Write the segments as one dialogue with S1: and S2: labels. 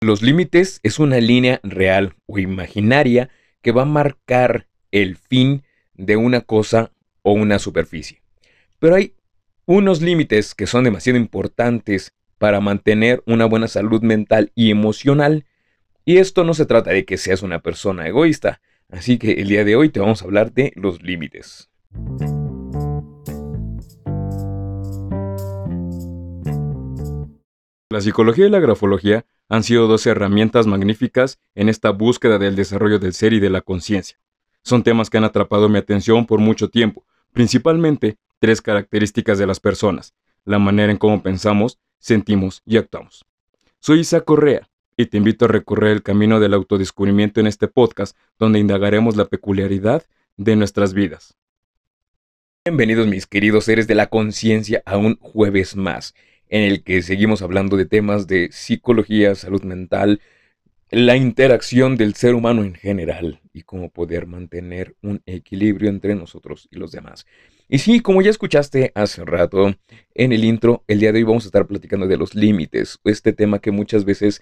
S1: Los límites es una línea real o imaginaria que va a marcar el fin de una cosa o una superficie. Pero hay unos límites que son demasiado importantes para mantener una buena salud mental y emocional. Y esto no se trata de que seas una persona egoísta. Así que el día de hoy te vamos a hablar de los límites. La psicología y la grafología han sido dos herramientas magníficas en esta búsqueda del desarrollo del ser y de la conciencia. Son temas que han atrapado mi atención por mucho tiempo, principalmente tres características de las personas, la manera en cómo pensamos, sentimos y actuamos. Soy Isa Correa y te invito a recorrer el camino del autodescubrimiento en este podcast donde indagaremos la peculiaridad de nuestras vidas. Bienvenidos mis queridos seres de la conciencia a un jueves más en el que seguimos hablando de temas de psicología, salud mental, la interacción del ser humano en general y cómo poder mantener un equilibrio entre nosotros y los demás. Y sí, como ya escuchaste hace rato en el intro, el día de hoy vamos a estar platicando de los límites, este tema que muchas veces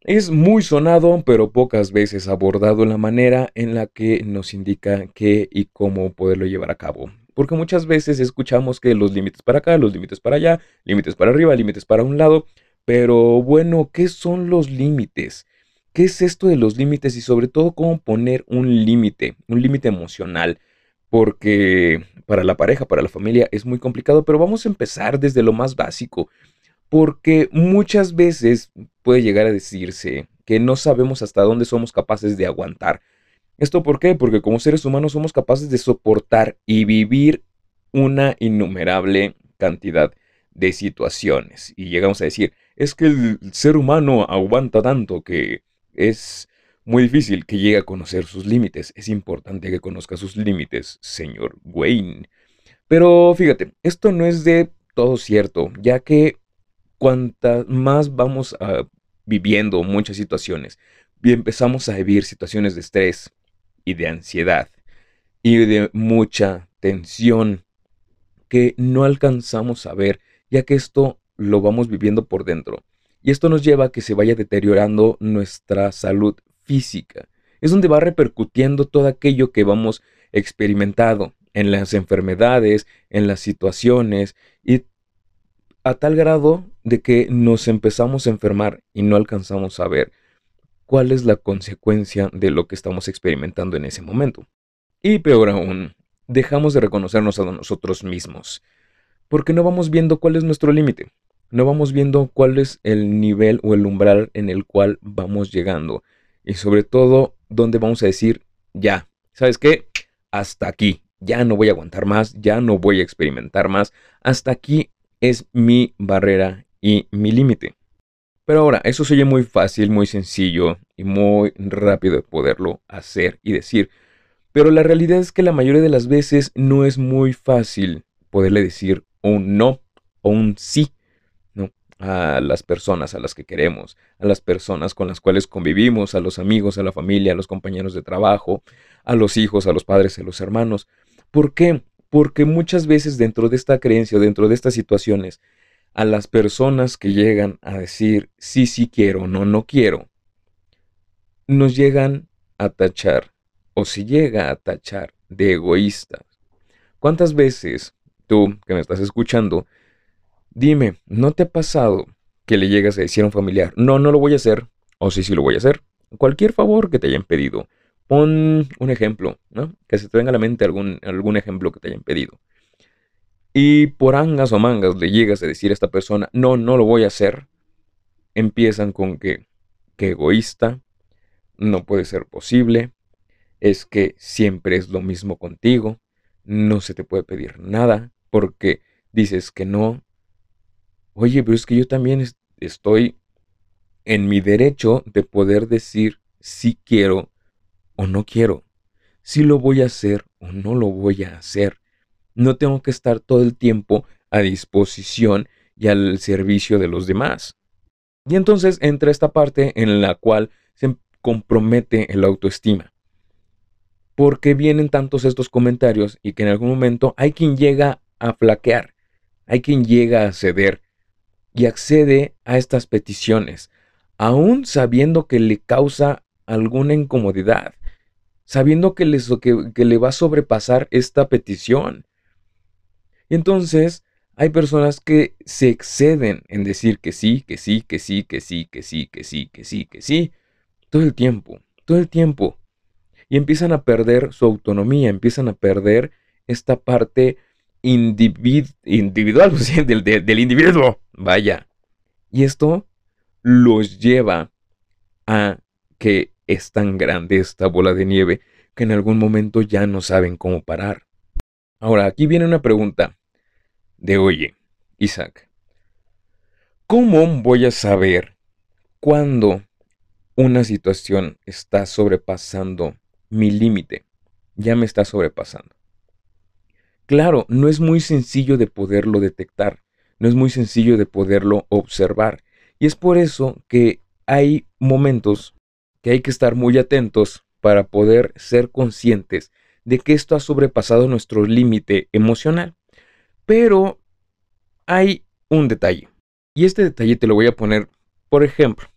S1: es muy sonado, pero pocas veces abordado en la manera en la que nos indica qué y cómo poderlo llevar a cabo. Porque muchas veces escuchamos que los límites para acá, los límites para allá, límites para arriba, límites para un lado. Pero bueno, ¿qué son los límites? ¿Qué es esto de los límites y sobre todo cómo poner un límite, un límite emocional? Porque para la pareja, para la familia es muy complicado, pero vamos a empezar desde lo más básico. Porque muchas veces puede llegar a decirse que no sabemos hasta dónde somos capaces de aguantar ¿Esto por qué? Porque como seres humanos somos capaces de soportar y vivir una innumerable cantidad de situaciones. Y llegamos a decir, es que el ser humano aguanta tanto que es muy difícil que llegue a conocer sus límites. Es importante que conozca sus límites, señor Wayne. Pero fíjate, esto no es de todo cierto, ya que cuantas más vamos a viviendo muchas situaciones, y empezamos a vivir situaciones de estrés, y de ansiedad y de mucha tensión que no alcanzamos a ver, ya que esto lo vamos viviendo por dentro. Y esto nos lleva a que se vaya deteriorando nuestra salud física. Es donde va repercutiendo todo aquello que vamos experimentado en las enfermedades, en las situaciones y a tal grado de que nos empezamos a enfermar y no alcanzamos a ver cuál es la consecuencia de lo que estamos experimentando en ese momento. Y peor aún, dejamos de reconocernos a nosotros mismos, porque no vamos viendo cuál es nuestro límite, no vamos viendo cuál es el nivel o el umbral en el cual vamos llegando, y sobre todo, dónde vamos a decir, ya, ¿sabes qué? Hasta aquí, ya no voy a aguantar más, ya no voy a experimentar más, hasta aquí es mi barrera y mi límite. Pero ahora, eso se oye muy fácil, muy sencillo y muy rápido de poderlo hacer y decir. Pero la realidad es que la mayoría de las veces no es muy fácil poderle decir un no o un sí ¿no? a las personas a las que queremos, a las personas con las cuales convivimos, a los amigos, a la familia, a los compañeros de trabajo, a los hijos, a los padres, a los hermanos. ¿Por qué? Porque muchas veces dentro de esta creencia, dentro de estas situaciones, a las personas que llegan a decir sí, sí quiero, no, no quiero, nos llegan a tachar o se llega a tachar de egoístas. ¿Cuántas veces tú que me estás escuchando, dime, ¿no te ha pasado que le llegas a decir a un familiar, no, no lo voy a hacer, o sí, sí lo voy a hacer? Cualquier favor que te hayan pedido. Pon un ejemplo, ¿no? Que se te venga a la mente algún, algún ejemplo que te hayan pedido y por angas o mangas le llegas a decir a esta persona, no, no lo voy a hacer, empiezan con que, que egoísta, no puede ser posible, es que siempre es lo mismo contigo, no se te puede pedir nada porque dices que no. Oye, pero es que yo también estoy en mi derecho de poder decir si quiero o no quiero, si lo voy a hacer o no lo voy a hacer. No tengo que estar todo el tiempo a disposición y al servicio de los demás. Y entonces entra esta parte en la cual se compromete el autoestima. Porque vienen tantos estos comentarios y que en algún momento hay quien llega a flaquear, hay quien llega a ceder y accede a estas peticiones, aún sabiendo que le causa alguna incomodidad, sabiendo que, que, le va a sobrepasar esta petición. Y entonces hay personas que se exceden en decir que sí, que sí, que sí, que sí, que sí, que sí, que sí, que sí, todo el tiempo, todo el tiempo. Y empiezan a perder su autonomía, empiezan a perder esta parte individual del, del individuo. Vaya. Y esto los lleva a que es tan grande esta bola de nieve que en algún momento ya no saben cómo parar. Ahora, aquí viene una pregunta de, oye, Isaac, ¿cómo voy a saber cuándo una situación está sobrepasando mi límite? Ya me está sobrepasando. Claro, no es muy sencillo de poderlo detectar, no es muy sencillo de poderlo observar. Y es por eso que hay momentos que hay que estar muy atentos para poder ser conscientes de que esto ha sobrepasado nuestro límite emocional. Pero hay un detalle. Y este detalle te lo voy a poner, por ejemplo,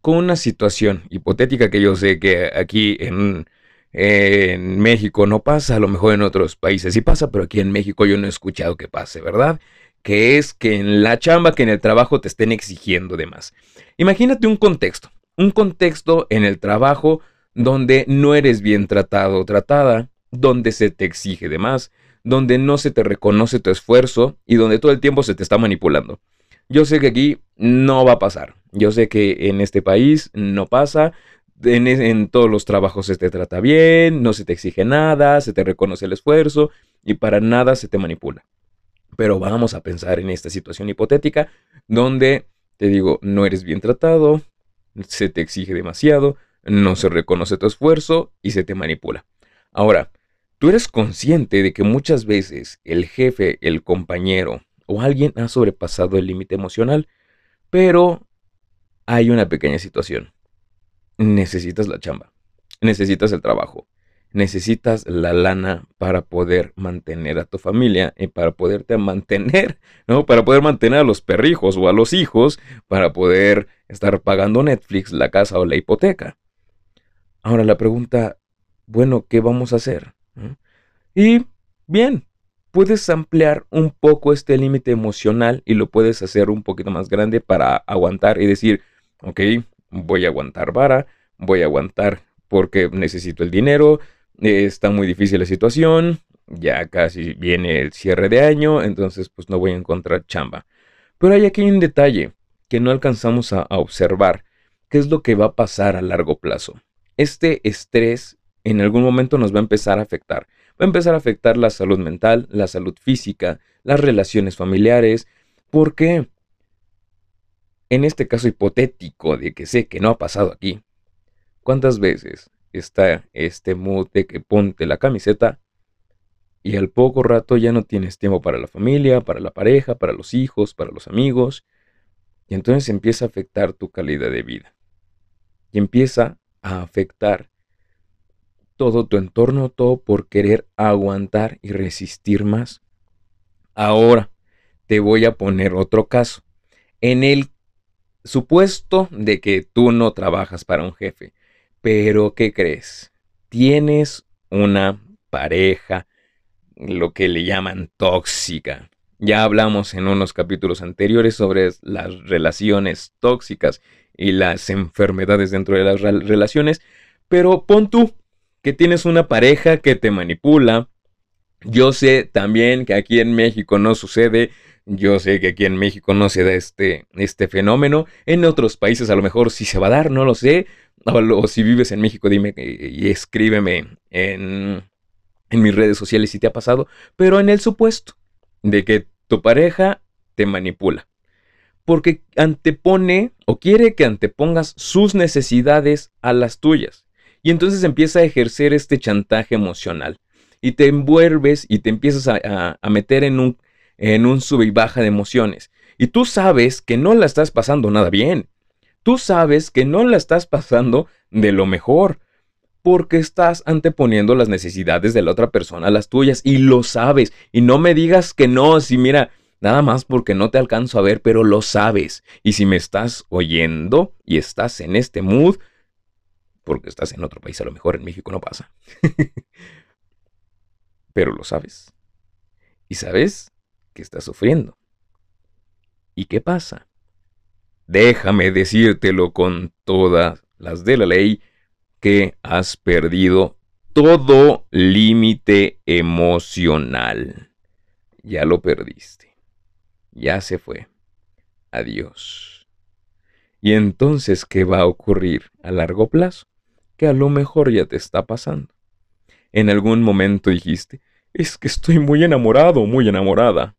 S1: con una situación hipotética que yo sé que aquí en, México no pasa, a lo mejor en otros países sí pasa, pero aquí en México yo no he escuchado que pase, ¿verdad? Que es que en la chamba, que en el trabajo te estén exigiendo de más. Imagínate un contexto, un contexto en el trabajo donde no eres bien tratado o tratada, donde se te exige de más, donde no se te reconoce tu esfuerzo y donde todo el tiempo se te está manipulando. Yo sé que aquí no va a pasar. Yo sé que en este país no pasa. En, todos los trabajos se te trata bien, no se te exige nada, se te reconoce el esfuerzo y para nada se te manipula. Pero vamos a pensar en esta situación hipotética donde, te digo, no eres bien tratado, se te exige demasiado, no se reconoce tu esfuerzo y se te manipula. Ahora, tú eres consciente de que muchas veces el jefe, el compañero o alguien ha sobrepasado el límite emocional, pero hay una pequeña situación. Necesitas la chamba, necesitas el trabajo, necesitas la lana para poder mantener a tu familia y para poderte mantener, ¿no? Para poder mantener a los perrijos o a los hijos, para poder estar pagando Netflix, la casa o la hipoteca. Ahora la pregunta, bueno, ¿qué vamos a hacer? Y bien, puedes ampliar un poco este límite emocional y lo puedes hacer un poquito más grande para aguantar y decir, ok, voy a aguantar vara, voy a aguantar porque necesito el dinero, está muy difícil la situación, ya casi viene el cierre de año, entonces pues no voy a encontrar chamba. Pero hay aquí un detalle que no alcanzamos a, observar, qué es lo que va a pasar a largo plazo. Este estrés en algún momento nos va a empezar a afectar. Va a empezar a afectar la salud mental, la salud física, las relaciones familiares. ¿Por qué? En este caso hipotético de que sé que no ha pasado aquí, ¿cuántas veces está este mood que ponte la camiseta y al poco rato ya no tienes tiempo para la familia, para la pareja, para los hijos, para los amigos? Y entonces empieza a afectar tu calidad de vida. Y empieza a afectar todo tu entorno, todo por querer aguantar y resistir más. Ahora te voy a poner otro caso. En el supuesto de que tú no trabajas para un jefe, pero ¿qué crees? Tienes una pareja, lo que le llaman tóxica. Ya hablamos en unos capítulos anteriores sobre las relaciones tóxicas y las enfermedades dentro de las relaciones, pero pon tú que tienes una pareja que te manipula. Yo sé también que aquí en México no sucede. Yo sé que aquí en México no se da este, este fenómeno. En otros países a lo mejor sí se va a dar, no lo sé. O, si vives en México, dime y, escríbeme en, en mis redes sociales si te ha pasado. Pero en el supuesto de que tu pareja te manipula. Porque antepone o quiere que antepongas sus necesidades a las tuyas. Y entonces empieza a ejercer este chantaje emocional. Y te envuelves y te empiezas a, meter en un, en un sube y baja de emociones. Y tú sabes que no la estás pasando nada bien. Tú sabes que no la estás pasando de lo mejor. Porque estás anteponiendo las necesidades de la otra persona a las tuyas. Y lo sabes. Y no me digas que no. Si mira,
S2: nada más porque no te alcanzo a ver, pero lo sabes. Y si me estás oyendo y estás en este mood, porque estás en otro país, a lo mejor en México no pasa. pero lo sabes. Y sabes que estás sufriendo. ¿Y qué pasa? Déjame decírtelo con todas las de la ley que has perdido todo límite emocional. Ya lo perdiste. Ya se fue. Adiós. ¿Y entonces qué va a ocurrir a largo plazo? Que a lo mejor ya te está pasando. En algún momento dijiste, es que estoy muy enamorado, muy enamorada.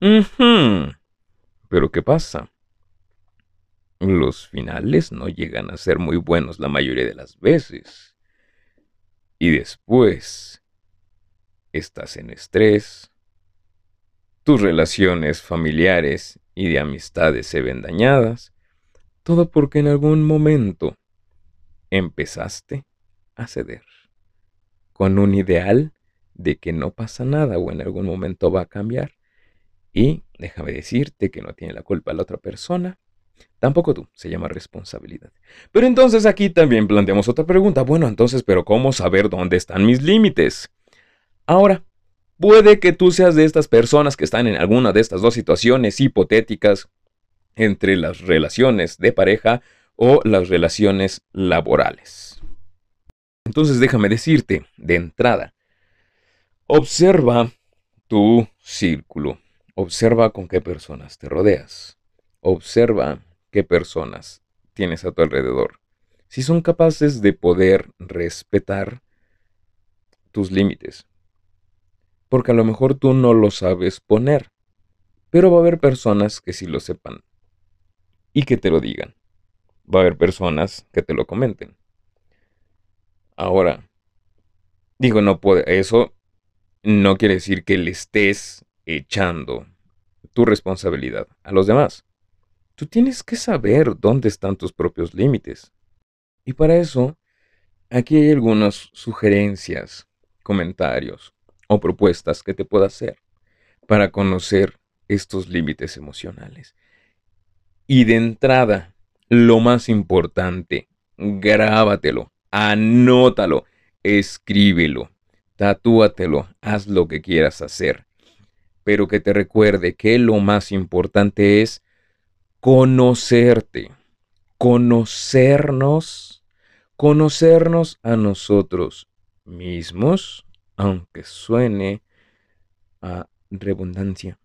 S2: Pero ¿qué pasa? Los finales no llegan a ser muy buenos la mayoría de las veces. Y después estás en estrés, tus relaciones familiares y de amistades se ven dañadas, todo porque en algún momento empezaste a ceder con un ideal de que no pasa nada o en algún momento va a cambiar. Y déjame decirte que no tiene la culpa la otra persona, tampoco tú, se llama responsabilidad. Pero entonces aquí también planteamos otra pregunta. Bueno, entonces, pero ¿cómo saber dónde están mis límites? Ahora, puede que tú seas de estas personas que están en alguna de estas dos situaciones hipotéticas entre las relaciones de pareja o las relaciones laborales. Entonces déjame decirte de entrada, observa tu círculo, observa con qué personas te rodeas, observa qué personas tienes a tu alrededor. Si son capaces de poder respetar tus límites. Porque a lo mejor tú no lo sabes poner, pero va a haber personas que sí lo sepan y que te lo digan. Va a haber personas que te lo comenten. Ahora, digo, no puede, eso no quiere decir que le estés echando tu responsabilidad a los demás. Tú tienes que saber dónde están tus propios límites. Y para eso, aquí hay algunas sugerencias, comentarios o propuestas que te puedo hacer para conocer estos límites emocionales. Y de entrada, lo más importante, grábatelo, anótalo, escríbelo, tatúatelo, haz lo que quieras hacer. Pero que te recuerde que lo más importante es conocerte, conocernos, conocernos a nosotros mismos, aunque suene a redundancia,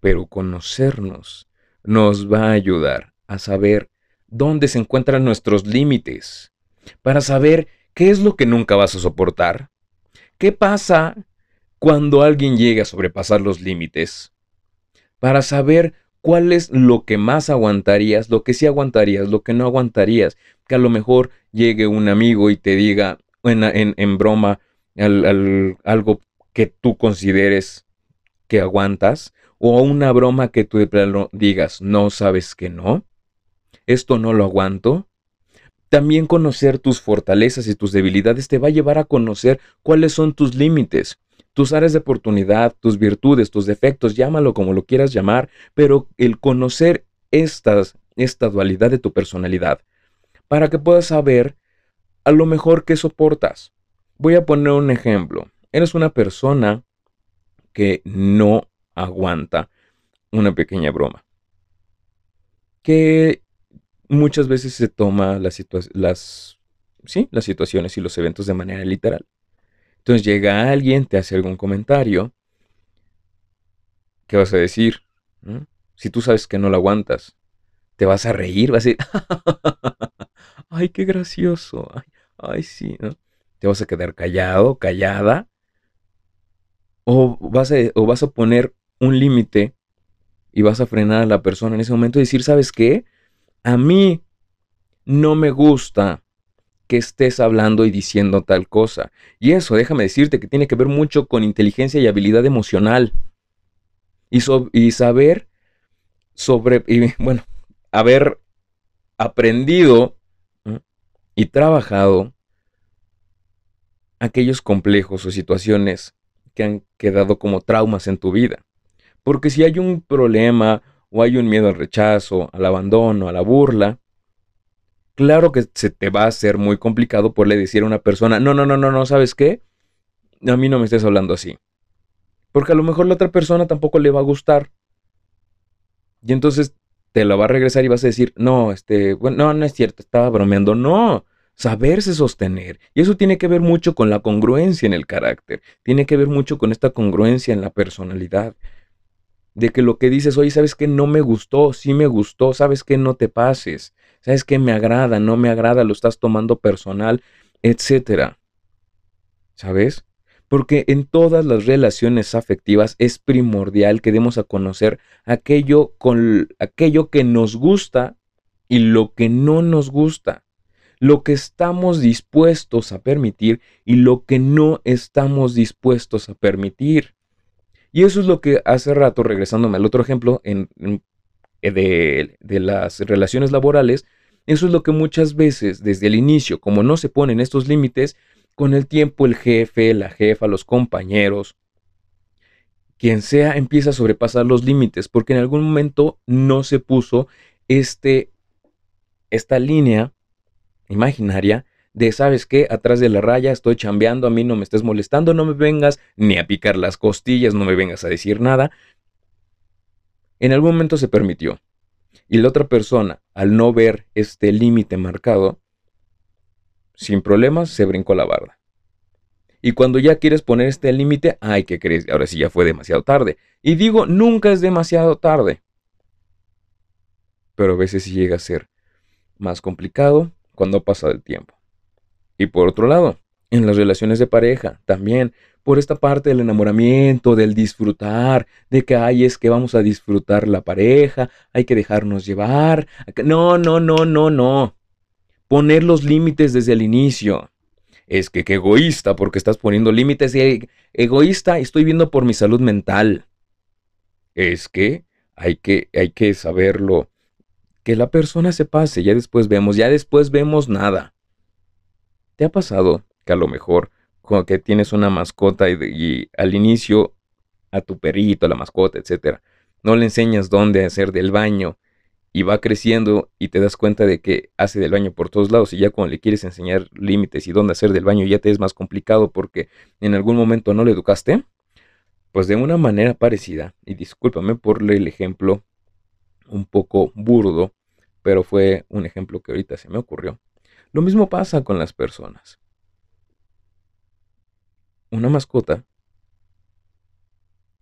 S2: pero conocernos nos va a ayudar a saber dónde se encuentran nuestros límites, para saber qué es lo que nunca vas a soportar, qué pasa cuando alguien llega a sobrepasar los límites, para saber cuál es lo que más aguantarías, lo que sí aguantarías, lo que no aguantarías. Que a lo mejor llegue un amigo y te diga en, broma algo que tú consideres que aguantas, o una broma que tú digas, no sabes que no, esto no lo aguanto. También conocer tus fortalezas y tus debilidades te va a llevar a conocer cuáles son tus límites tus áreas de oportunidad, tus virtudes, tus defectos, llámalo como lo quieras llamar, pero el conocer esta dualidad de tu personalidad, para que puedas saber a lo mejor qué soportas. Voy a poner un ejemplo. Eres una persona que no aguanta una pequeña broma. Que muchas veces se toma las, las, ¿sí? las situaciones y los eventos de manera literal. Entonces llega alguien, te hace algún comentario. ¿Qué vas a decir? ¿Mm? Si tú sabes que no lo aguantas, te vas a reír, vas a decir, ay, qué gracioso, ay, ay sí, ¿no? Te vas a quedar callado, callada, o vas a, o vas a poner un límite y vas a frenar a la persona en ese momento y decir, ¿sabes qué? A mí no me gusta que estés hablando y diciendo tal cosa. Y eso, déjame decirte que tiene que ver mucho con inteligencia y habilidad emocional. Y, y saber sobre, y, bueno, haber aprendido y trabajado aquellos complejos o situaciones que han quedado como traumas en tu vida. Porque si hay un problema o hay un miedo al rechazo, al abandono, a la burla, claro que se te va a hacer muy complicado por le decir a una persona, no, no, no, no, no, ¿sabes qué? A mí no me estés hablando así. Porque a lo mejor la otra persona tampoco le va a gustar. Y entonces te la va a regresar y vas a decir, no, este, bueno, no, no es cierto, estaba bromeando. No, saberse sostener. Y eso tiene que ver mucho con la congruencia en el carácter. Tiene que ver mucho con esta congruencia en la personalidad. De que lo que dices, oye, ¿sabes qué? No me gustó, sí me gustó, ¿sabes qué? No te pases. ¿Sabes qué? Me agrada, no me agrada, lo estás tomando personal, etcétera. ¿Sabes? porque en todas las relaciones afectivas es primordial que demos a conocer aquello, con, aquello que nos gusta y lo que no nos gusta, lo que estamos dispuestos a permitir y lo que no estamos dispuestos a permitir. Y eso es lo que hace rato, regresándome al otro ejemplo en, eh, de, de las relaciones laborales, eso es lo que muchas veces desde el inicio, como no se ponen estos límites, con el tiempo el jefe, la jefa, los compañeros, quien sea empieza a sobrepasar los límites porque en algún momento no se puso este, esta línea imaginaria de, ¿sabes qué? Atrás de la raya estoy chambeando, a mí no me estés molestando, no me vengas ni a picar las costillas, no me vengas a decir nada. En algún momento se permitió. Y la otra persona, al no ver este límite marcado, sin problemas se brincó la barda. Y cuando ya quieres poner este límite, ay, ¿qué crees? Ahora sí ya fue demasiado tarde. Y digo, nunca es demasiado tarde. Pero a veces sí llega a ser más complicado cuando pasa el tiempo. Y por otro lado, en las relaciones de pareja, también por esta parte del enamoramiento, del disfrutar, de que ay, es que vamos a disfrutar la pareja, hay que dejarnos llevar. No, no, no, no, no poner los límites desde el inicio. Es que qué egoísta porque estás poniendo límites. Y egoísta estoy viendo por mi salud mental. Es que hay que, hay que saberlo. Que la persona se pase, ya después vemos, ya después vemos nada. ¿Te ha pasado que a lo mejor que tienes una mascota y, y al inicio a tu perrito, a la mascota, etcétera, no le enseñas dónde hacer del baño y va creciendo y te das cuenta de que hace del baño por todos lados y ya cuando le quieres enseñar límites y dónde hacer del baño ya te es más complicado porque en algún momento no le educaste, pues de una manera parecida, y discúlpame por el ejemplo un poco burdo, pero fue un ejemplo que ahorita se me ocurrió. Lo mismo pasa con las personas. Una mascota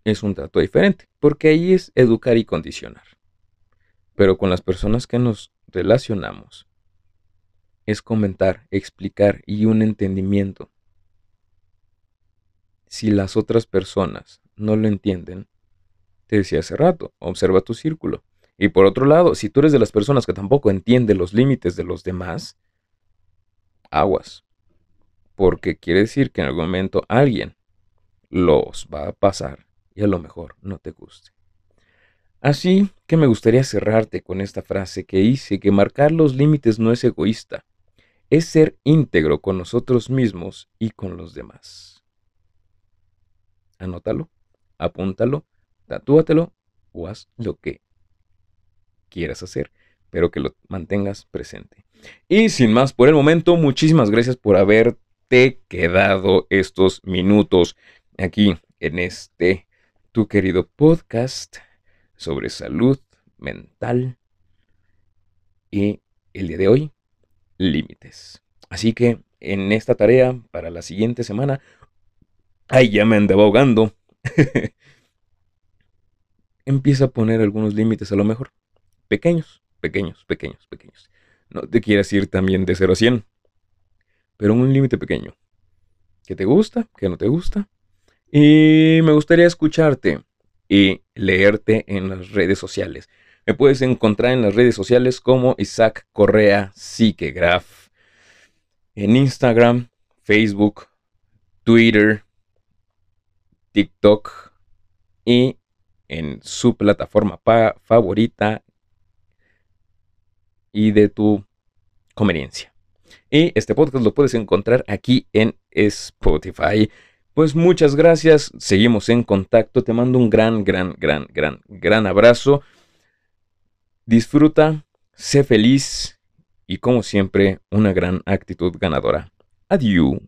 S2: es un trato diferente, porque ahí es educar y condicionar pero con las personas que nos relacionamos es comentar, explicar y un entendimiento. Si las otras personas no lo entienden, te decía hace rato, observa tu círculo. Y por otro lado, si tú eres de las personas que tampoco entiende los límites de los demás, aguas. Porque quiere decir que en algún momento alguien los va a pasar y a lo mejor no te guste. Así que me gustaría cerrarte con esta frase que hice, que marcar los límites no es egoísta, es ser íntegro con nosotros mismos y con los demás. Anótalo, apúntalo, tatúatelo o haz lo que quieras hacer, pero que lo mantengas presente. Y sin más por el momento, muchísimas gracias por haberte quedado estos minutos aquí en este tu querido podcast sobre salud mental y el día de hoy, límites. Así que en esta tarea para la siguiente semana, ay, ya me andaba ahogando. Empieza a poner algunos límites a lo mejor. Pequeños, pequeños, pequeños, pequeños. No te quieras ir también de 0 a 100, pero un límite pequeño. ¿Qué te gusta? ¿Qué no te gusta? Y me gustaría escucharte y leerte en las redes sociales. Me puedes encontrar en las redes sociales como Isaac Correa Psiquegraph. En Instagram, Facebook, Twitter, TikTok y en su plataforma favorita y de tu conveniencia. Y este podcast lo puedes encontrar aquí en Spotify Pues muchas gracias, seguimos en contacto, te mando un gran, gran, gran, gran, gran abrazo. Disfruta, sé feliz y como siempre, una gran actitud ganadora. Adiós.